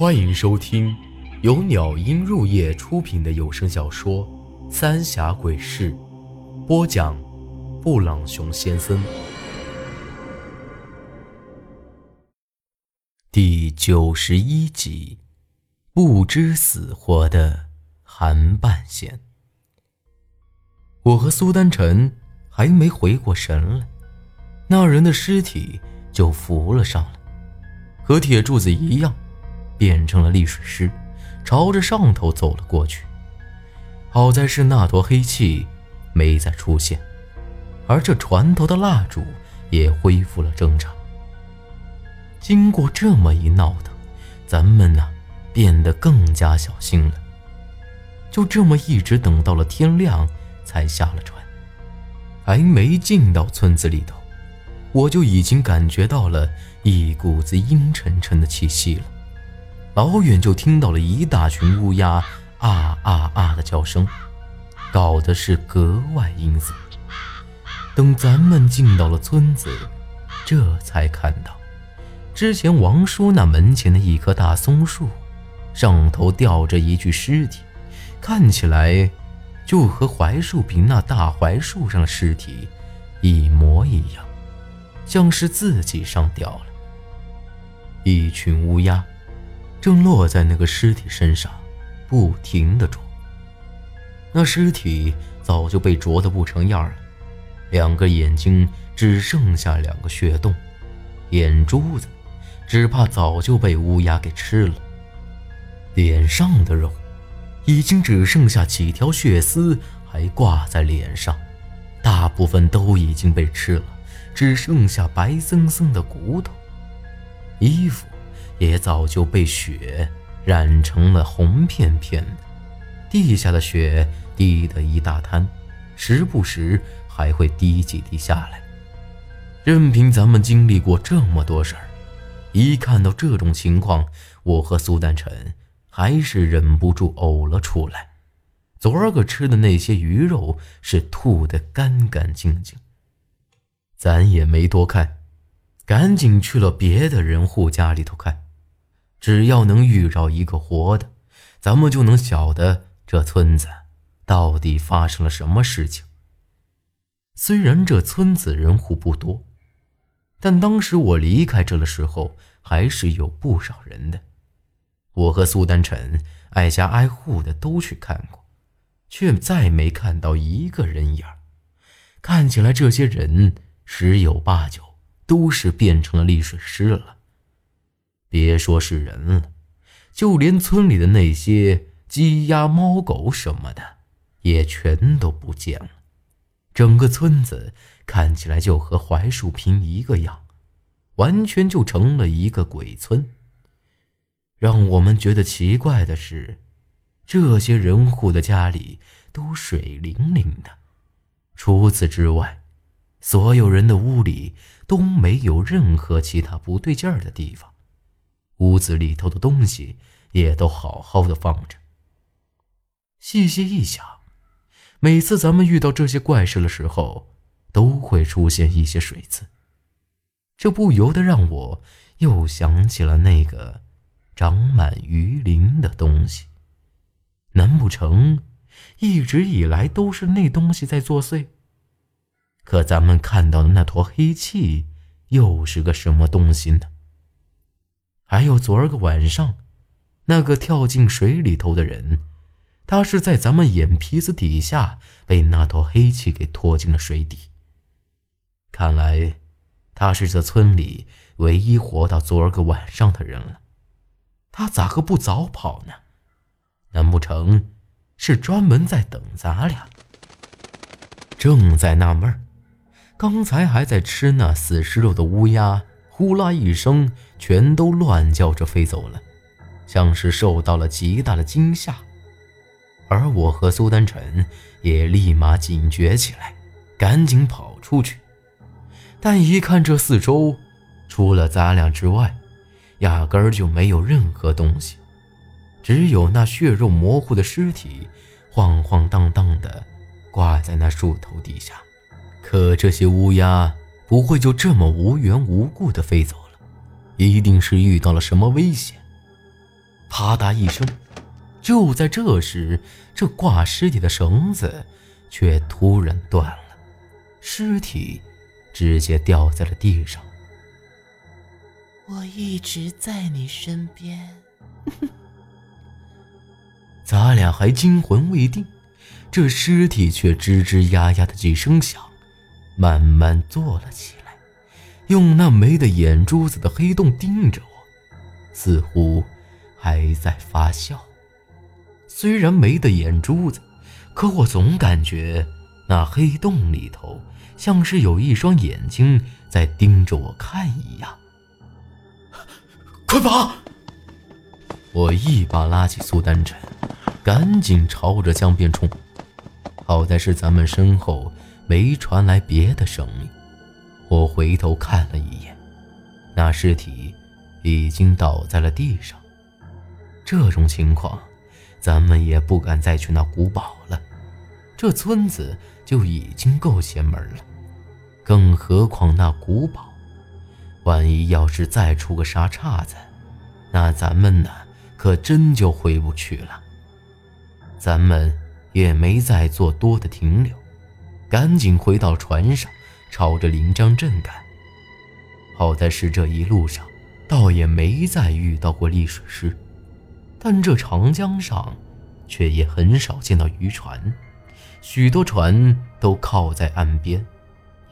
欢迎收听由鸟音入夜出品的有声小说《三峡鬼事》，播讲：布朗熊先生。第九十一集，不知死活的韩半仙。我和苏丹晨还没回过神来，那人的尸体就浮了上来，和铁柱子一样。变成了丽水师，朝着上头走了过去。好在是那坨黑气没再出现，而这船头的蜡烛也恢复了正常。经过这么一闹腾，咱们呢变得更加小心了。就这么一直等到了天亮才下了船，还没进到村子里头，我就已经感觉到了一股子阴沉沉的气息了。老远就听到了一大群乌鸦啊啊啊的叫声，搞得是格外阴森。等咱们进到了村子，这才看到，之前王叔那门前的一棵大松树，上头吊着一具尸体，看起来就和槐树坪那大槐树上的尸体一模一样，像是自己上吊了。一群乌鸦。正落在那个尸体身上，不停的啄。那尸体早就被啄得不成样了，两个眼睛只剩下两个血洞，眼珠子只怕早就被乌鸦给吃了。脸上的肉已经只剩下几条血丝还挂在脸上，大部分都已经被吃了，只剩下白森森的骨头。衣服。也早就被血染成了红片片，地下的血滴得一大滩，时不时还会滴几滴下来。任凭咱们经历过这么多事儿，一看到这种情况，我和苏丹晨还是忍不住呕了出来。昨儿个吃的那些鱼肉是吐得干干净净，咱也没多看，赶紧去了别的人户家里头看。只要能遇着一个活的，咱们就能晓得这村子到底发生了什么事情。虽然这村子人户不多，但当时我离开这的时候，还是有不少人的。我和苏丹晨挨家挨户的都去看过，却再没看到一个人影看起来这些人十有八九都是变成了丽水师了。别说是人了，就连村里的那些鸡鸭猫狗什么的，也全都不见了。整个村子看起来就和槐树坪一个样，完全就成了一个鬼村。让我们觉得奇怪的是，这些人户的家里都水灵灵的，除此之外，所有人的屋里都没有任何其他不对劲儿的地方。屋子里头的东西也都好好的放着。细细一想，每次咱们遇到这些怪事的时候，都会出现一些水渍，这不由得让我又想起了那个长满鱼鳞的东西。难不成一直以来都是那东西在作祟？可咱们看到的那坨黑气又是个什么东西呢？还有昨儿个晚上，那个跳进水里头的人，他是在咱们眼皮子底下被那坨黑气给拖进了水底。看来，他是这村里唯一活到昨儿个晚上的人了。他咋个不早跑呢？难不成是专门在等咱俩？正在纳闷刚才还在吃那死尸肉的乌鸦。呼啦一声，全都乱叫着飞走了，像是受到了极大的惊吓。而我和苏丹晨也立马警觉起来，赶紧跑出去。但一看这四周，除了咱俩之外，压根儿就没有任何东西，只有那血肉模糊的尸体，晃晃荡荡的挂在那树头底下。可这些乌鸦……不会就这么无缘无故的飞走了，一定是遇到了什么危险。啪嗒一声，就在这时，这挂尸体的绳子却突然断了，尸体直接掉在了地上。我一直在你身边，咱俩还惊魂未定，这尸体却吱吱呀呀的几声响，慢慢坐了起来，用那没的眼珠子的黑洞盯着我，似乎还在发笑。虽然没的眼珠子，可我总感觉那黑洞里头像是有一双眼睛在盯着我看一样。快跑！我一把拉起苏丹晨，赶紧朝着江边冲。好在是咱们身后没传来别的声音。我回头看了一眼，那尸体已经倒在了地上。这种情况，咱们也不敢再去那古堡了。这村子就已经够邪门了，更何况那古堡。万一要是再出个啥岔子，那咱们呢，可真就回不去了。咱们也没再做多的停留，赶紧回到船上，朝着临江镇赶。好在是这一路上，倒也没再遇到过溺水师，但这长江上，却也很少见到渔船，许多船都靠在岸边，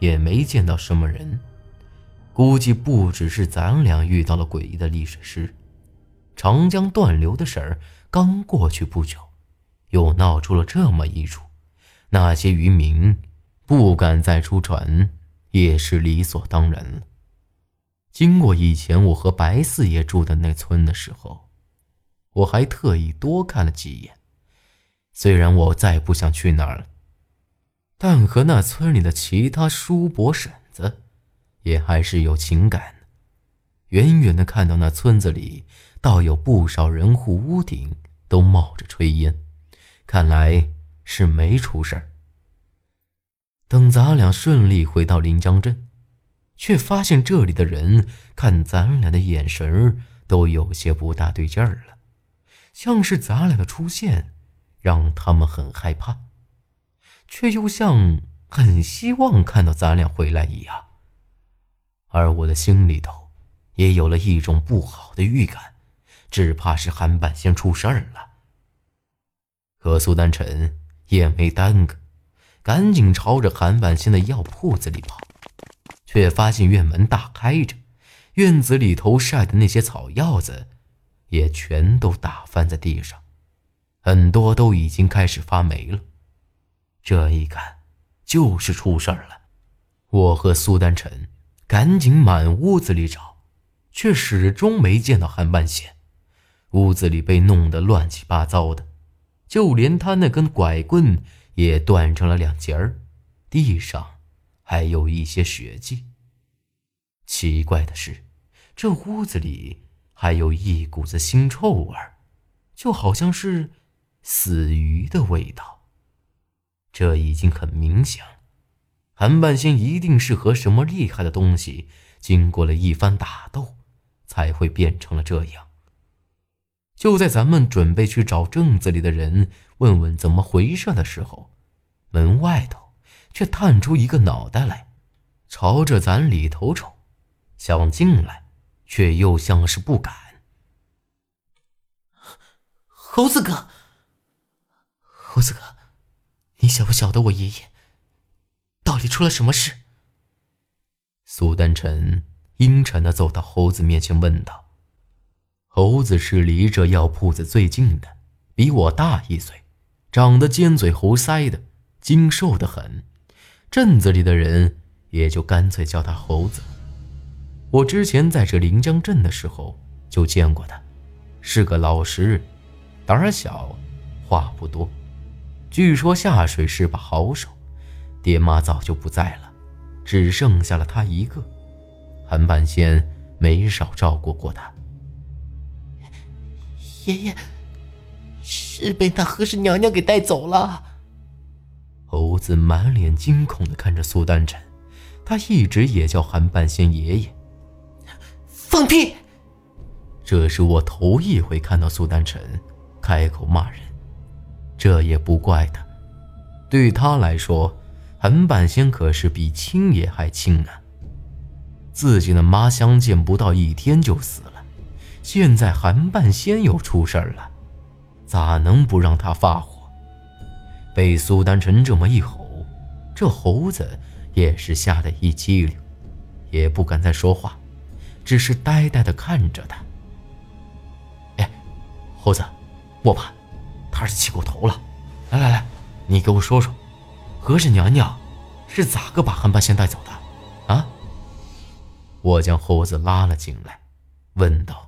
也没见到什么人。估计不只是咱俩遇到了诡异的历史师，长江断流的事儿刚过去不久，又闹出了这么一出，那些渔民不敢再出船也是理所当然了。经过以前我和白四爷住的那村的时候，我还特意多看了几眼。虽然我再不想去那儿了，但和那村里的其他叔伯婶子。也还是有情感的。远远的看到那村子里，倒有不少人户屋顶都冒着炊烟，看来是没出事儿。等咱俩顺利回到临江镇，却发现这里的人看咱俩的眼神都有些不大对劲儿了，像是咱俩的出现让他们很害怕，却又像很希望看到咱俩回来一样。而我的心里头，也有了一种不好的预感，只怕是韩半仙出事儿了。可苏丹臣也没耽搁，赶紧朝着韩半仙的药铺子里跑，却发现院门大开着，院子里头晒的那些草药子，也全都打翻在地上，很多都已经开始发霉了。这一看，就是出事儿了。我和苏丹晨。赶紧满屋子里找，却始终没见到韩半仙。屋子里被弄得乱七八糟的，就连他那根拐棍也断成了两截儿，地上还有一些血迹。奇怪的是，这屋子里还有一股子腥臭味，就好像是死鱼的味道。这已经很明显。韩半仙一定是和什么厉害的东西经过了一番打斗，才会变成了这样。就在咱们准备去找镇子里的人问问怎么回事的时候，门外头却探出一个脑袋来，朝着咱里头瞅，想进来，却又像是不敢。猴子哥，猴子哥，你晓不晓得我爷爷？到底出了什么事？苏丹臣阴沉的走到猴子面前问道：“猴子是离这药铺子最近的，比我大一岁，长得尖嘴猴腮的，精瘦的很。镇子里的人也就干脆叫他猴子。我之前在这临江镇的时候就见过他，是个老实人，胆小，话不多。据说下水是把好手。”爹妈早就不在了，只剩下了他一个。韩半仙没少照顾过他。爷爷是被那和氏娘娘给带走了。猴子满脸惊恐的看着苏丹晨，他一直也叫韩半仙爷爷。放屁！这是我头一回看到苏丹臣开口骂人，这也不怪他，对他来说，韩半仙可是比亲爷还亲呢。自己的妈相见不到一天就死了，现在韩半仙又出事了，咋能不让他发火？被苏丹臣这么一吼，这猴子也是吓得一激灵，也不敢再说话，只是呆呆地看着他。哎，猴子，莫怕，他是气过头了。来来来，你给我说说，和氏娘娘是咋个把韩半仙带走的？啊？我将猴子拉了进来，问道：“